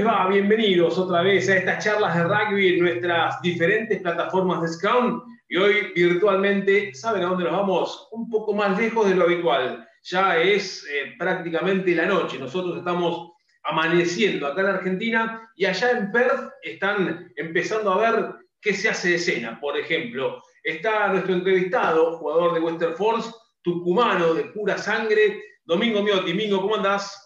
les va? Bienvenidos otra vez a estas charlas de rugby en nuestras diferentes plataformas de Scrum. Y hoy virtualmente, ¿saben a dónde nos vamos? Un poco más lejos de lo habitual. Ya es eh, prácticamente la noche. Nosotros estamos amaneciendo acá en Argentina y allá en Perth están empezando a ver qué se hace de escena. Por ejemplo, está nuestro entrevistado, jugador de Western Force, tucumano de pura sangre, Domingo Miotti. Domingo, ¿cómo andás?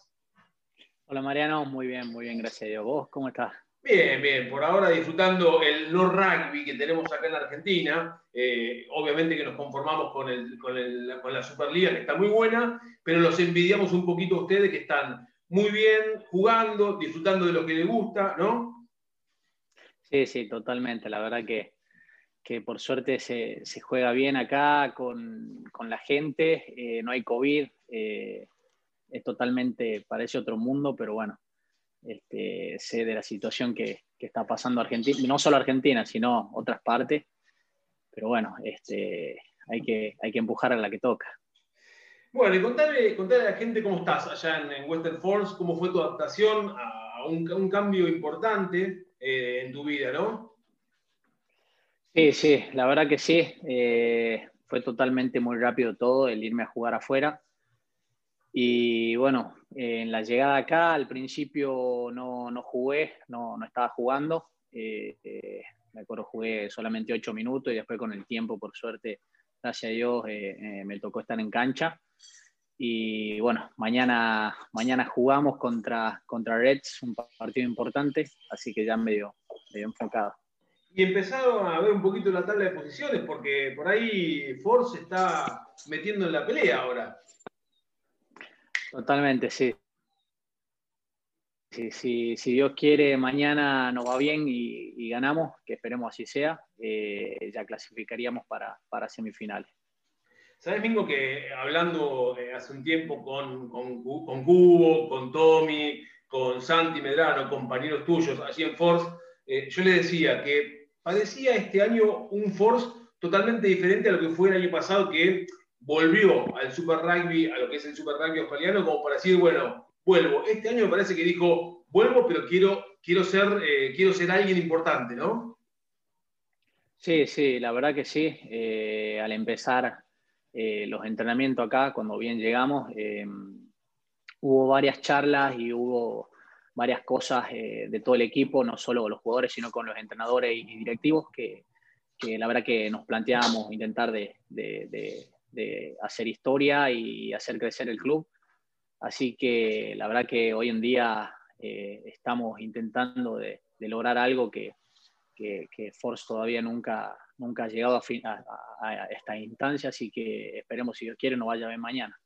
Hola Mariano, muy bien, muy bien, gracias a Dios. ¿Vos cómo estás? Bien, bien, por ahora disfrutando el no rugby que tenemos acá en Argentina. Eh, obviamente que nos conformamos con, la Superliga, que está muy buena, pero los envidiamos un poquito a ustedes que están muy bien jugando, disfrutando de lo que les gusta, ¿no? Sí, sí, totalmente. La verdad que, que por suerte se, juega bien acá con, la gente, eh, no hay COVID. Eh, es totalmente, parece otro mundo, pero bueno, este, sé de la situación que, está pasando Argentina, no solo Argentina, sino otras partes, pero bueno, este, hay, que, hay que empujar a la que toca. Bueno, y contale, a la gente cómo estás allá en, Western Force, cómo fue tu adaptación a un, cambio importante eh, en tu vida, ¿no? Sí, sí, la verdad que sí. Eh, fue totalmente muy rápido todo el irme a jugar afuera. Y bueno, en la llegada acá, al principio no, no jugué, no, no, estaba jugando. Eh, eh, me acuerdo, jugué solamente ocho minutos y después con el tiempo, por suerte, gracias a Dios, eh, me tocó estar en cancha. Y bueno, mañana, mañana jugamos contra, contra Reds, un partido importante, así que ya medio, medio enfocado. Y empezaron a ver un poquito la tabla de posiciones, porque por ahí Force está metiendo en la pelea ahora. Totalmente, sí. Si, Dios quiere, mañana nos va bien y, ganamos, que esperemos así sea, eh, ya clasificaríamos para, para semifinales. ¿Sabes, Mingo, que hablando hace un tiempo con, con, con, Cubo, con Tommy, con Santi Medrano, compañeros tuyos allí en Force, eh, yo le decía que parecía este año un Force totalmente diferente a lo que fue el año pasado, que volvió al Super Rugby, a lo que es el Super Rugby australiano, como para decir, bueno, vuelvo. Este año me parece que dijo, vuelvo, pero quiero, quiero, ser, eh, quiero ser alguien importante, ¿no? Sí, sí, la verdad que sí. Eh, al empezar eh, los entrenamientos acá, cuando bien llegamos, hubo varias charlas y hubo varias cosas de todo el equipo, no solo los jugadores, sino con los entrenadores y directivos, que, la verdad que nos planteábamos intentar de hacer historia y hacer crecer el club. Así que la verdad que hoy en día eh, estamos intentando de, lograr algo que, que, Force todavía nunca, nunca ha llegado a, esta instancia, así que esperemos, si Dios quiere, no vaya a ver mañana.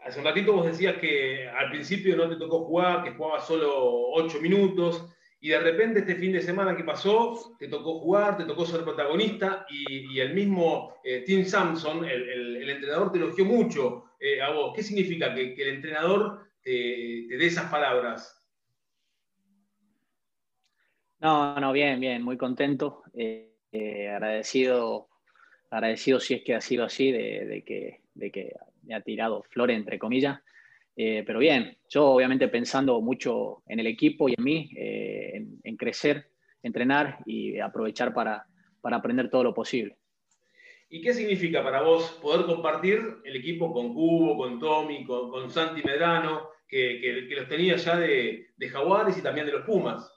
Hace un ratito vos decías que al principio no te tocó jugar, que jugabas solo ocho minutos y de repente este fin de semana que pasó, te tocó jugar, te tocó ser protagonista y, el mismo eh, Tim Sampson, el, entrenador, te elogió mucho eh, a vos. ¿Qué significa que, el entrenador te, dé esas palabras? No, no, bien, bien, muy contento, eh, agradecido, agradecido si es que ha sido así, de, que, de que me ha tirado flores, entre comillas. Eh, pero bien, yo obviamente pensando mucho en el equipo y en mí, eh, en, crecer, entrenar y aprovechar para, para, aprender todo lo posible. ¿Y qué significa para vos poder compartir el equipo con Cubo, con Tommy, con, Santi Medrano, que, que, los tenía ya de, de, Jaguares y también de los Pumas?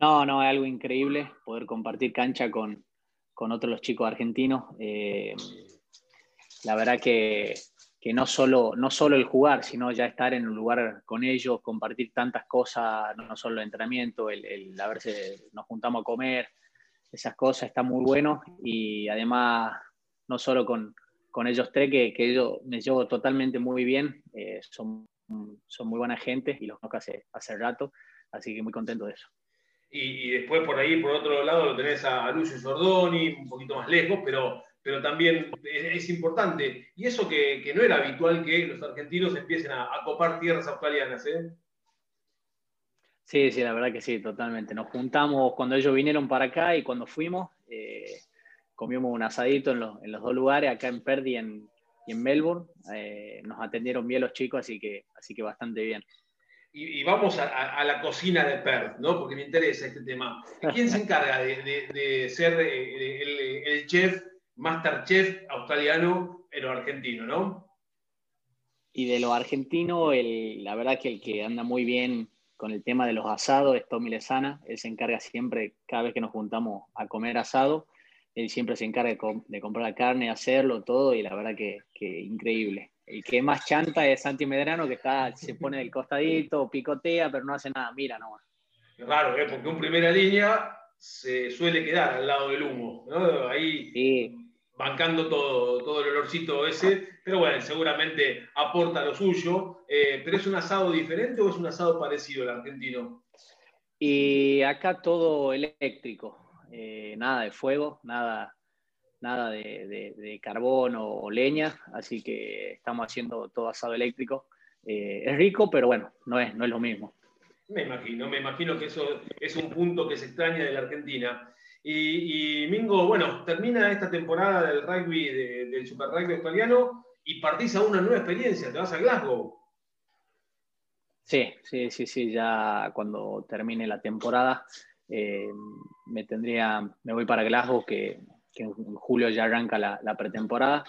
No, no, es algo increíble poder compartir cancha con, con otros los chicos argentinos. Eh, la verdad que que no solo, no solo el jugar, sino ya estar en un lugar con ellos, compartir tantas cosas, no, solo el entrenamiento, el, el, a nos juntamos a comer, esas cosas está muy bueno y además no solo con, con ellos tres, que, que ellos me llevo totalmente muy bien, eh, son, son muy buena gente y los conozco hace, hace rato, así que muy contento de eso. Y, después por ahí, por otro lado, lo tenés a, a Lucio Sordoni, un poquito más lejos, pero pero también es, importante. Y eso que, no era habitual que los argentinos empiecen a, copar tierras australianas. ¿eh? Sí, sí, la verdad que sí, totalmente. Nos juntamos cuando ellos vinieron para acá y cuando fuimos, eh, comimos un asadito en los, dos lugares, acá en Perdi y en, Melbourne. Eh, nos atendieron bien los chicos, así que, así que bastante bien. y, vamos a, la cocina de Perth, ¿no? Porque me interesa este tema. ¿Quién se encarga de, ser el, el, chef, master chef australiano, pero argentino, ¿no? Y de lo argentino, la verdad que el que anda muy bien con el tema de los asados es Tommy Lezana. Él se encarga siempre, cada vez que nos juntamos a comer asado, él siempre se encarga de, comprar la carne, hacerlo, todo, y la verdad que, que increíble. El que más chanta es Santi Medrano, que está, se pone del costadito, picotea, pero no hace nada, mira nomás. Raro, ¿eh? porque un primera línea se suele quedar al lado del humo, ¿no? Ahí bancando todo, todo el olorcito ese, pero bueno, seguramente aporta lo suyo. Eh, ¿Pero es un asado diferente o es un asado parecido al argentino? Y acá todo eléctrico, eh, nada de fuego, nada, nada de, carbón o, leña, así que estamos haciendo todo asado eléctrico. Eh, es rico, pero bueno, no es, no es lo mismo. Me imagino, me imagino que eso es un punto que se extraña de la Argentina. Y, Mingo, bueno, termina esta temporada del rugby, del Super Rugby australiano y partís a una nueva experiencia, te vas a Glasgow. Sí, sí, sí, sí, ya cuando termine la temporada eh, me tendría, me voy para Glasgow, que que en julio ya arranca la, pretemporada.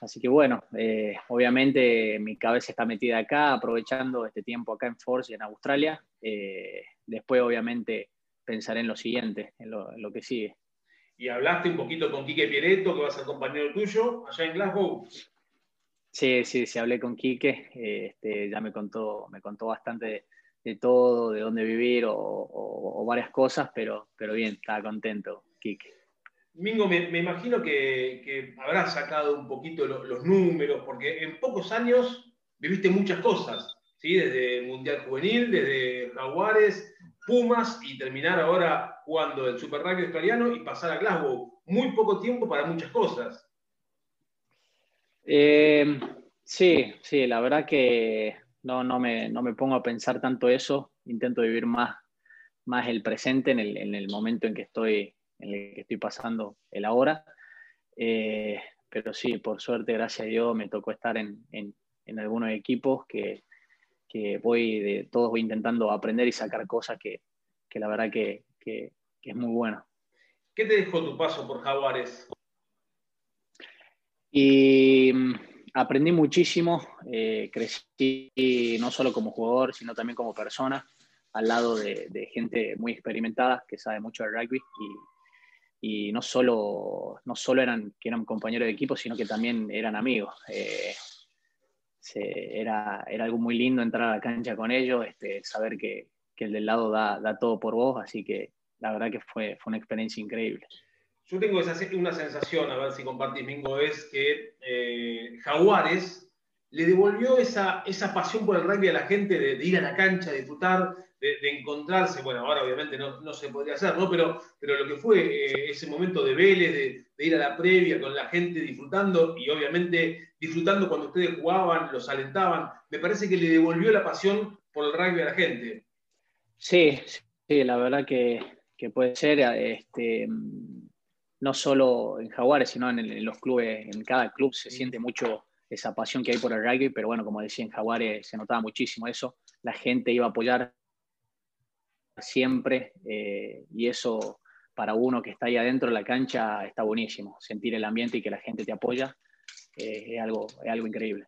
Así que bueno, eh, obviamente mi cabeza está metida acá, aprovechando este tiempo acá en Force y en Australia. Eh, después obviamente pensaré en lo siguiente, en lo, que sigue. ¿Y hablaste un poquito con Quique Pieretto, que va a ser compañero tuyo, allá en Glasgow? Sí, sí, sí, hablé con Quique, este, ya me contó, me contó bastante de, todo, de dónde vivir o, o, varias cosas, pero, pero bien, estaba contento, Quique. Mingo, me, imagino que, que, habrás sacado un poquito los números, porque en pocos años viviste muchas cosas, ¿sí? desde Mundial Juvenil, desde Jaguares, Pumas y terminar ahora jugando el Super Rugby australiano y pasar a Glasgow. Muy poco tiempo para muchas cosas. Eh, sí, sí, la verdad que no, no, me, no me pongo a pensar tanto eso, intento vivir más, más el presente en el, en el momento en que estoy en el que estoy pasando el ahora. Eh, pero sí, por suerte, gracias a Dios, me tocó estar en, en, algunos equipos que, que, voy de todos voy intentando aprender y sacar cosas que, que la verdad que, que, es muy bueno. ¿Qué te dejó tu paso por Jaguares? Y mm, aprendí muchísimo, eh, crecí no solo como jugador, sino también como persona, al lado de, de, gente muy experimentada que sabe mucho de rugby y, y no solo, no solo eran, que eran compañeros de equipo, sino que también eran amigos. Eh, era, era algo muy lindo entrar a la cancha con ellos, este, saber que, que el del lado da, da, todo por vos, así que la verdad que fue, fue una experiencia increíble. Yo tengo esa, una sensación, a ver si compartís, Mingo, es que eh, Jaguares le devolvió esa, esa pasión por el rugby a la gente de, ir a la cancha, disfrutar, de, encontrarse, bueno, ahora obviamente no, no, se podría hacer, ¿no? Pero, pero lo que fue eh, ese momento de Vélez, de, ir a la previa con la gente disfrutando y obviamente disfrutando cuando ustedes jugaban, los alentaban, me parece que le devolvió la pasión por el rugby a la gente. Sí, sí, la verdad que, que puede ser, este, no solo en Jaguares, sino en, en, los clubes, en cada club se siente mucho esa pasión que hay por el rugby, pero bueno, como decía en Jaguares, se notaba muchísimo eso, la gente iba a apoyar siempre eh, y eso para uno que está ahí adentro de la cancha está buenísimo. Sentir el ambiente y que la gente te apoya eh, es, algo, es algo increíble.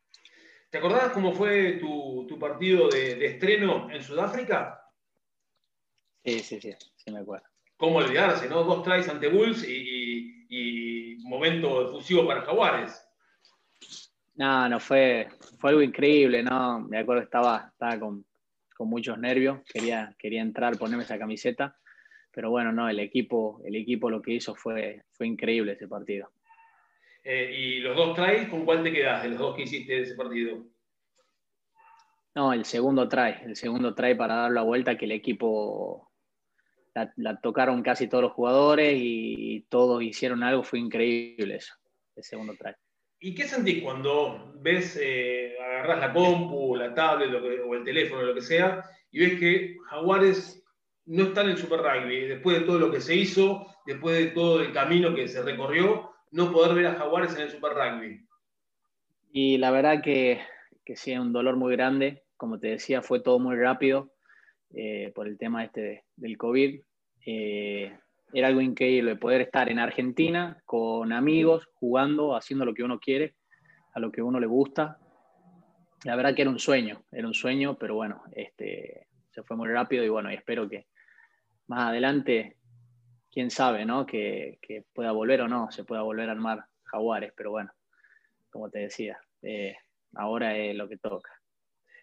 ¿Te acordás cómo fue tu, tu partido de, de, estreno en Sudáfrica? Sí, sí, sí, sí me acuerdo. ¿Cómo olvidarse, no? Dos tries ante Bulls y, y, momento efusivo para Jaguares. No, no, fue, fue algo increíble, ¿no? Me acuerdo que estaba, estaba con, con muchos nervios, quería, quería entrar, ponerme esa camiseta, pero bueno, no, el equipo, el equipo lo que hizo fue, fue increíble ese partido. Eh, ¿Y los dos tries, con cuál te quedas de los dos que hiciste de ese partido? No, el segundo try, el segundo try para dar la vuelta que el equipo la, tocaron casi todos los jugadores y todos hicieron algo, fue increíble eso, el segundo try. ¿Y qué sentís cuando ves, eh, la compu, la tablet o el teléfono, lo que sea, y ves que Jaguares no está en el Super Rugby? Después de todo lo que se hizo, después de todo el camino que se recorrió, no poder ver a Jaguares en el Super Rugby. Y la verdad que, que sí, es un dolor muy grande. como te decía, fue todo muy rápido eh, por el tema este del COVID. Eh, era algo increíble poder estar en Argentina con amigos, jugando, haciendo lo que uno quiere, a lo que uno le gusta. La verdad que era un sueño, era un sueño, pero bueno, este, se fue muy rápido y bueno, y espero que más adelante, quién sabe, ¿no? Que, pueda volver o no, se pueda volver a armar jaguares, pero bueno, como te decía, eh, ahora es lo que toca.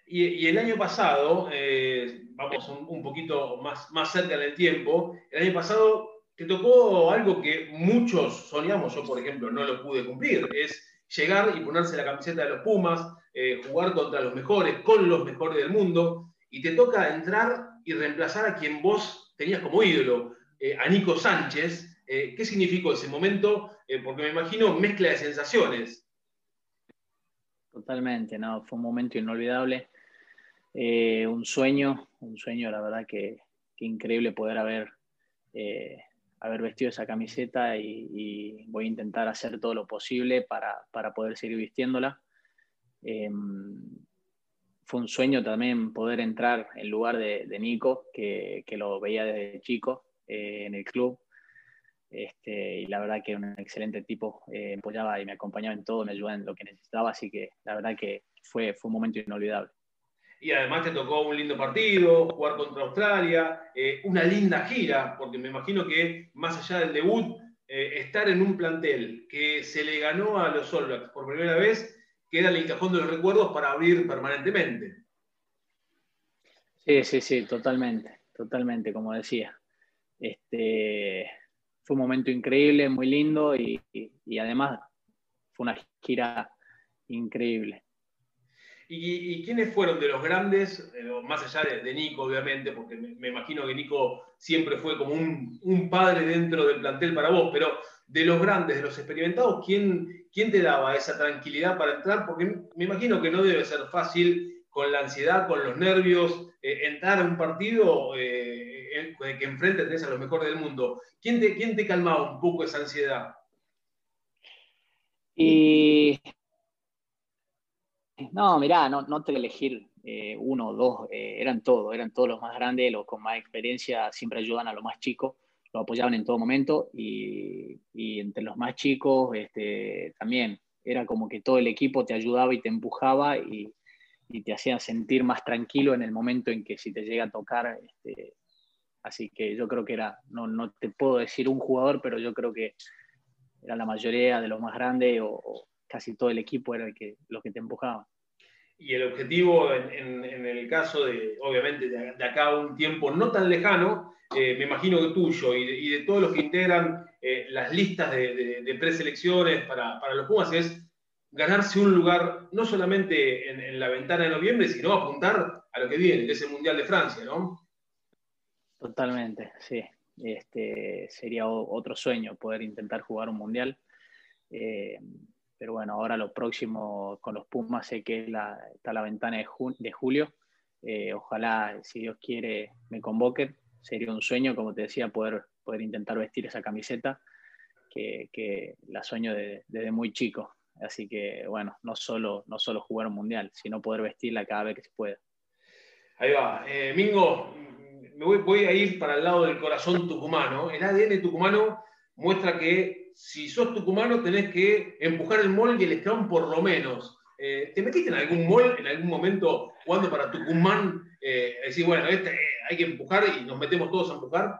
Y, el año pasado, eh, vamos un, poquito más, más cerca del tiempo, el año pasado te tocó algo que muchos soñamos, yo por ejemplo no lo pude cumplir, es llegar y ponerse la camiseta de los Pumas, eh, jugar contra los mejores, con los mejores del mundo, y te toca entrar y reemplazar a quien vos tenías como ídolo, eh, a Nico Sánchez. ¿Qué significó ese momento? porque me imagino mezcla de sensaciones. Totalmente, no, fue un momento inolvidable, un sueño, un sueño, la verdad que, increíble poder haber haber vestido esa camiseta y, voy a intentar hacer todo lo posible para, poder seguir vistiéndola. Em, fue un sueño también poder entrar en lugar de, Nico, que, lo veía desde chico eh, en el club. Este, y la verdad que un excelente tipo, eh, apoyaba y me acompañaba en todo, me ayudaba en lo que necesitaba, así que la verdad que fue, fue un momento inolvidable y además te tocó un lindo partido, jugar contra Australia, eh, una linda gira, porque me imagino que más allá del debut, eh, estar en un plantel que se le ganó a los All por primera vez, queda el cajón de los recuerdos para abrir permanentemente. Sí, sí, sí, totalmente, totalmente, como decía. Este, fue un momento increíble, muy lindo y además fue una gira increíble. ¿Y, quiénes fueron de los grandes, más allá de, Nico, obviamente, porque me, imagino que Nico siempre fue como un, padre dentro del plantel para vos, pero de los grandes, de los experimentados, ¿quién, quién te daba esa tranquilidad para entrar? Porque me imagino que no debe ser fácil con la ansiedad, con los nervios, eh, entrar a un partido eh, que enfrente tenés a los mejores del mundo. ¿Quién te, ¿Quién te calmaba un poco esa ansiedad? Y no, mirá, no, no te elegir eh, uno o dos, eh, eran todos, eran todos los más grandes, los con más experiencia siempre ayudan a los más chicos, lo apoyaban en todo momento y, entre los más chicos este, también era como que todo el equipo te ayudaba y te empujaba y, te hacía sentir más tranquilo en el momento en que si te llega a tocar. Este, así que yo creo que era, no, no te puedo decir un jugador, pero yo creo que era la mayoría de los más grandes o casi todo el equipo era el que, los que te empujaban. Y el objetivo, en, el caso de, obviamente, de, acá a un tiempo no tan lejano, eh, me imagino que tuyo y de, todos los que integran eh, las listas de, preselecciones para, para, los Pumas, es ganarse un lugar no solamente en, la ventana de noviembre, sino apuntar a lo que viene, que es el Mundial de Francia, ¿no? Totalmente, sí. Este, sería otro sueño poder intentar jugar un Mundial. Eh, pero bueno, ahora lo próximo con los Pumas sé que está la ventana de, de julio. Eh, ojalá, si Dios quiere, me convoquen. Sería un sueño, como te decía, poder, poder intentar vestir esa camiseta que, la sueño desde muy chico. Así que, bueno, no solo, no solo jugar un mundial, sino poder vestirla cada vez que se pueda. Ahí va. Eh, Mingo, me voy, voy, a ir para el lado del corazón tucumano. El ADN tucumano muestra que si sos tucumano tenés que empujar el mol y el scrum por lo menos. Eh, ¿Te metiste en algún mol en algún momento jugando para Tucumán? Eh, decir, bueno, este, eh, hay que empujar y nos metemos todos a empujar.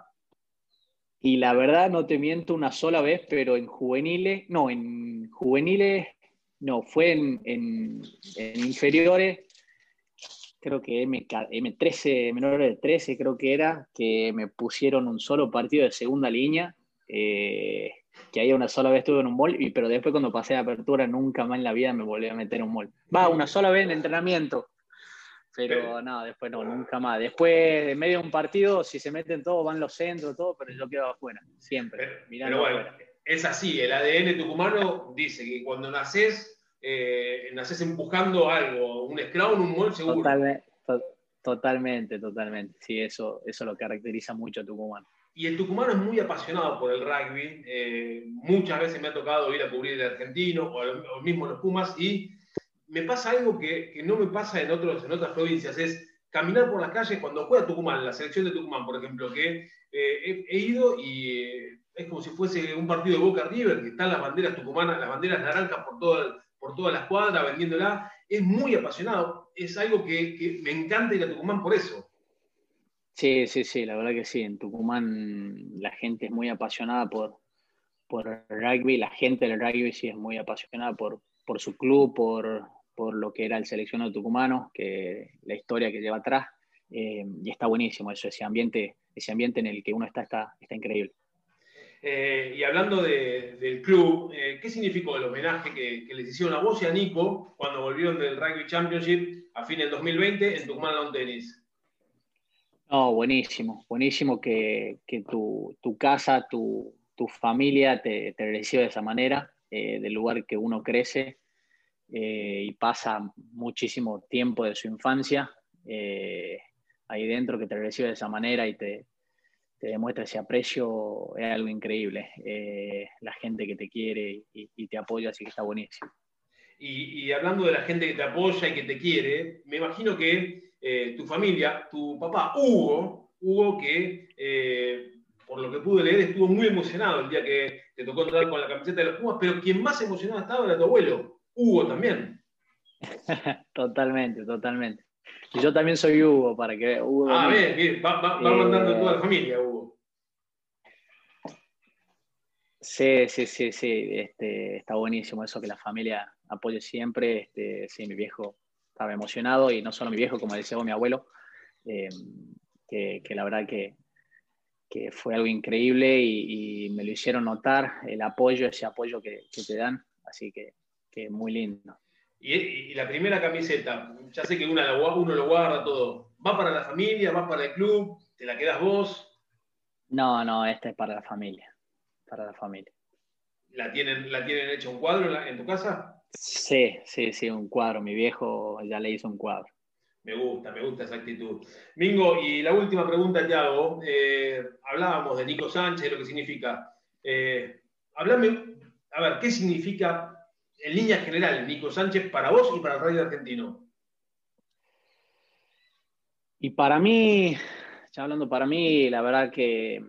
Y la verdad, no te miento una sola vez, pero en juveniles, no, en juveniles, no, fue en, inferiores, creo que M, M13, menores de 13, creo que era, que me pusieron un solo partido de segunda línea. Eh, que ahí una sola vez estuve en un mall, y, pero después cuando pasé a apertura nunca más en la vida me volví a meter en un mall. Va, una sola vez en entrenamiento, pero no, después no, nunca más. Después, en medio de un partido, si se meten todos, van los centros, todo, pero yo quedo afuera, siempre. Pero, bueno, es así, el ADN tucumano dice que cuando naces, eh, naces empujando algo, un scrum, un mall seguro. Totalmente, totalmente, totalmente. Sí, eso, eso lo caracteriza mucho a Tucumán. Y el tucumano es muy apasionado por el rugby. Eh, muchas veces me ha tocado ir a cubrir el argentino o, mismo los Pumas y me pasa algo que, no me pasa en, otros, en otras provincias, es caminar por las calles cuando juega Tucumán, la selección de Tucumán, por ejemplo, que eh, he, ido y eh, es como si fuese un partido de Boca River, que están las banderas tucumanas, las banderas naranjas por, todo por toda la escuadra vendiéndola. Es muy apasionado, es algo que me encanta ir a Tucumán por eso. Sí, sí, sí, la verdad que sí. En Tucumán la gente es muy apasionada por, por el rugby, la gente del rugby sí es muy apasionada por, por su club, por, por lo que era el seleccionado tucumano, que la historia que lleva atrás. Eh, y está buenísimo eso, ese ambiente, ese ambiente en el que uno está, está, está increíble. Eh, y hablando del club, eh, ¿qué significó el homenaje que, les hicieron a vos y a Nico cuando volvieron del Rugby Championship a fin del 2020 en Tucumán Lawn Tennis? No, buenísimo, buenísimo que, que tu, tu, casa, tu, tu familia te, te, reciba de esa manera, del lugar que uno crece y pasa muchísimo tiempo de su infancia ahí dentro, que te recibe de esa manera y te, te demuestra ese aprecio, es algo increíble. Eh, la gente que te quiere y, te apoya, así que está buenísimo. Y, hablando de la gente que te apoya y que te quiere, me imagino que eh, tu familia, tu papá Hugo, Hugo que eh, por lo que pude leer estuvo muy emocionado el día que te tocó entrar con la camiseta de los Pumas, pero quien más emocionado estaba era tu abuelo, Hugo también. totalmente, totalmente. Y yo también soy Hugo, para que Hugo. Ah, bien, bien. Va, va, mandando toda la familia, Hugo. Sí, sí, sí, sí. Este, está buenísimo eso que la familia apoye siempre. Este, sí, mi viejo estaba emocionado y no solo mi viejo, como decía mi abuelo, eh, que, que, la verdad que, que fue algo increíble y, me lo hicieron notar, el apoyo, ese apoyo que, que te dan. Así que, que muy lindo. Y, la primera camiseta, ya sé que una, uno lo guarda todo. ¿Va para la familia? ¿Va para el club? ¿Te la quedas vos? No, no, esta es para la familia. Para la familia. ¿La tienen, ¿la tienen hecho un cuadro en, tu casa? Sí, sí, sí, un cuadro. Mi viejo ya le hizo un cuadro. Me gusta, me gusta esa actitud. Mingo, y la última pregunta que hago. Eh, hablábamos de Nico Sánchez, lo que significa. Eh, hablame, a ver, ¿qué significa en línea general, Nico Sánchez, para vos y para el radio argentino? Y para mí, ya hablando para mí, la verdad que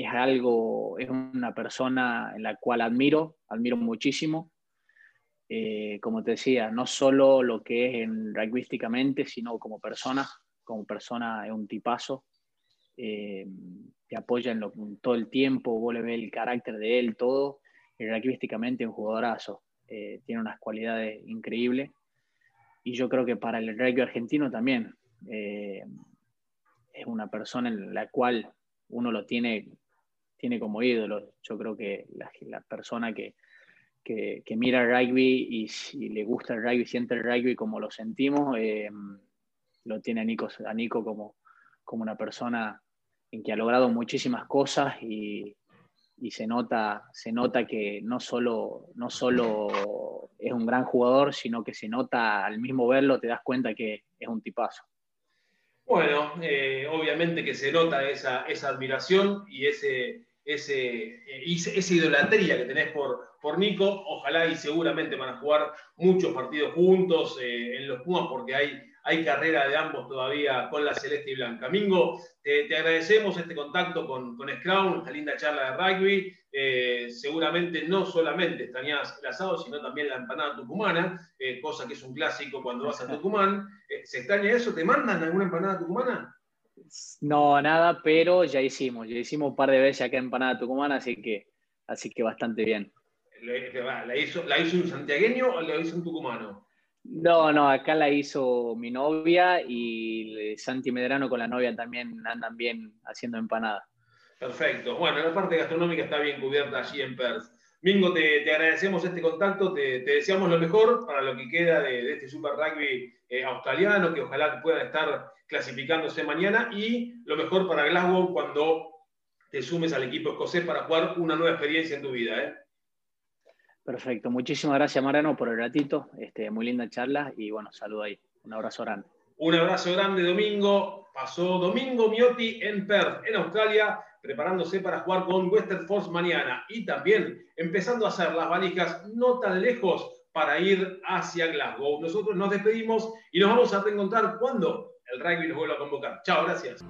es algo, es una persona en la cual admiro, admiro muchísimo. Eh, como te decía, no solo lo que es en rugbyísticamente, sino como persona, como persona es un tipazo. Eh, te apoya en, todo el tiempo, vos le ves el carácter de él, todo rugbyísticamente un jugadorazo, eh, tiene unas cualidades increíbles y yo creo que para el rugby argentino también eh, es una persona en la cual uno lo tiene, tiene como ídolo. Yo creo que la, persona que, que, mira el rugby y le gusta el rugby, siente el rugby como lo sentimos, eh, lo tiene a Nico, a Nico como, como una persona en que ha logrado muchísimas cosas y, se nota, se nota que no solo, no solo es un gran jugador, sino que se nota al mismo verlo, te das cuenta que es un tipazo. Bueno, eh, obviamente que se nota esa admiración y ese, ese, eh, esa idolatría que tenés por, por Nico. Ojalá y seguramente van a jugar muchos partidos juntos eh, en los Pumas porque hay hay carrera de ambos todavía con la celeste y blanca. Mingo, te, agradecemos este contacto con, con Scrum, esta linda charla de rugby. Eh, seguramente no solamente extrañas el asado, sino también la empanada tucumana, cosa que es un clásico cuando vas a Tucumán. ¿Se extraña eso? ¿Te mandan alguna empanada tucumana? No, nada, pero ya hicimos, ya hicimos un par de veces acá empanada tucumana, así que, así que bastante bien. ¿La hizo, ¿La hizo un santiagueño o la hizo un tucumano? No, no, acá la hizo mi novia y Santi Medrano con la novia también andan bien haciendo empanada. Perfecto. Bueno, la parte gastronómica está bien cubierta allí en Perth. Mingo, te, agradecemos este contacto, te, deseamos lo mejor para lo que queda de, este Super Rugby eh, australiano, que ojalá puedan estar clasificándose mañana, y lo mejor para Glasgow cuando te sumes al equipo escocés para jugar una nueva experiencia en tu vida. ¿eh? Perfecto, muchísimas gracias Mariano por el ratito, este, muy linda charla y bueno, saludo ahí, un abrazo grande. Un abrazo grande Domingo, pasó Domingo Miotti en Perth, en Australia, preparándose para jugar con Western Force mañana y también empezando a hacer las valijas no tan lejos para ir hacia Glasgow. Nosotros nos despedimos y nos vamos a reencontrar cuando el rugby nos vuelva a convocar. Chao, gracias.